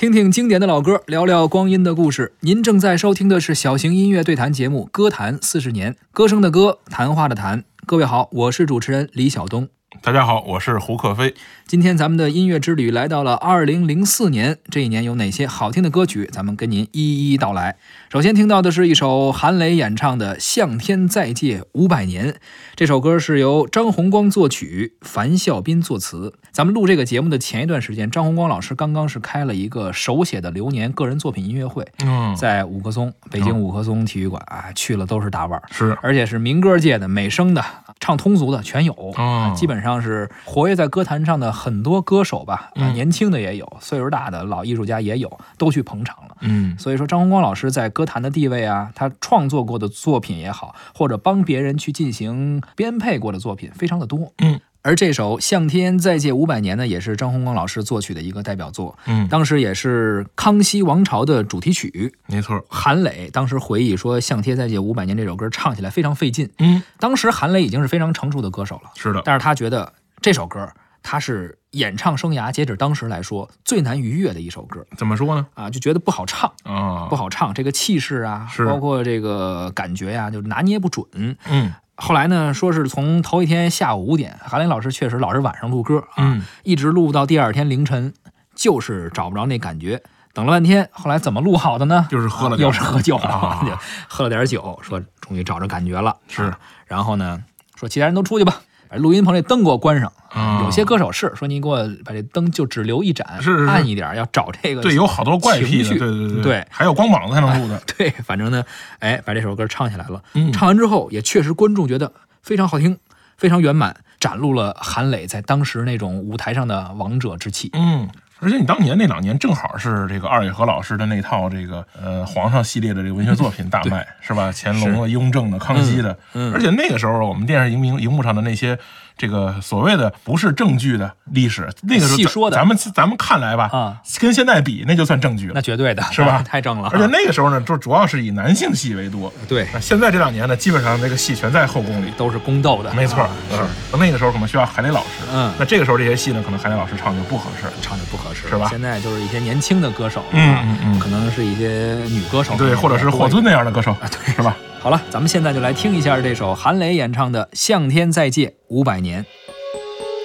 听听经典的老歌，聊聊光阴的故事。您正在收听的是小型音乐对谈节目《歌坛四十年》，歌声的歌，谈话的谈。各位好，我是主持人李晓东。大家好，我是胡克飞。今天咱们的音乐之旅来到了二零零四年，这一年有哪些好听的歌曲？咱们跟您一一道来。首先听到的是一首韩磊演唱的《向天再借五百年》，这首歌是由张洪光作曲，樊孝斌作词。咱们录这个节目的前一段时间，张洪光老师刚刚是开了一个手写的流年个人作品音乐会，嗯，在五棵松，北京五棵松体育馆啊，去了都是大腕儿，是，而且是民歌界的、美声的、唱通俗的全有，哦基本上是活跃在歌坛上的很多歌手吧，年轻的也有，岁数大的老艺术家也有，都去捧场了。嗯所以说，张洪光老师在歌坛的地位啊，他创作过的作品也好，或者帮别人去进行编配过的作品，非常的多。嗯，而这首《向天再借五百年》呢，也是张洪光老师作曲的一个代表作，嗯，当时也是康熙王朝的主题曲。没错，韩磊当时回忆说，《向天再借五百年》这首歌唱起来非常费劲。嗯，当时韩磊已经是非常成熟的歌手了，是的，但是他觉得这首歌他是演唱生涯截止当时来说最难逾越的一首歌怎么说呢？啊，就觉得不好唱，啊，不，好唱，这个气势啊，是包括这个感觉呀、就拿捏不准。嗯后来呢，说是从头一天下午五点，韩磊老师确实老是晚上录歌啊，嗯一直录到第二天凌晨，就是找不着那感觉。等了半天，后来怎么录好的呢？就是喝了点又是喝酒了，啊 喝了点酒，说终于找着感觉了。是啊然后呢，说其他人都出去吧，把录音棚这灯给我关上。啊，有些歌手是说你给我把这灯就只留一盏，是是是暗一点，要找这个对有好多怪癖对对对对还有光膀子才能录的，对，反正呢，哎，把这首歌唱起来了。嗯唱完之后，也确实观众觉得非常好听，非常圆满，展露了韩磊在当时那种舞台上的王者之气。嗯。而且你当年那两年正好是这个二月河老师的那套这个呃皇上系列的这个文学作品大卖，是吧？乾隆的、雍正的、康熙的，嗯嗯而且那个时候我们电视荧屏荧幕上的那些这个所谓的不是正剧的历史，那个时候咱细说的咱们咱们看来吧，啊，跟现在比那就算正剧了那。绝对的，是吧太正了。而且那个时候呢，就主要是以男性戏为多。对，那现在这两年呢，基本上这个戏全在后宫里。都是宫斗的，没错，啊是。那个时候可能需要海磊老师，嗯那这个时候这些戏呢，可能海磊老师唱就不合适。唱就不合适，是吧？现在就是一些年轻的歌手，嗯啊嗯嗯。可能是一些女歌手，对，或者是霍尊那样的歌手，对。是吧？好了，咱们现在就来听一下这首韩磊演唱的《向天再借五百年》。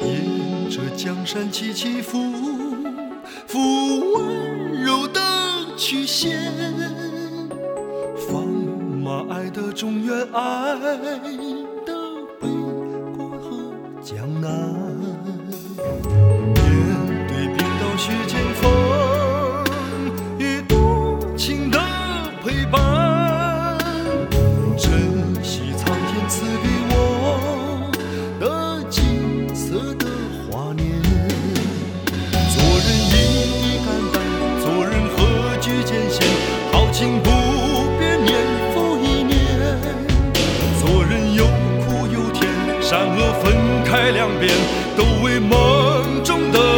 沿着江山起起伏，伏温柔的曲线，放马爱的中原爱伴，珍惜苍天赐给我的金色的华年，做人一意肝胆，做人何惧艰险，豪情不变，年复一年，做人有苦有甜，善恶分开两边，都为梦中的。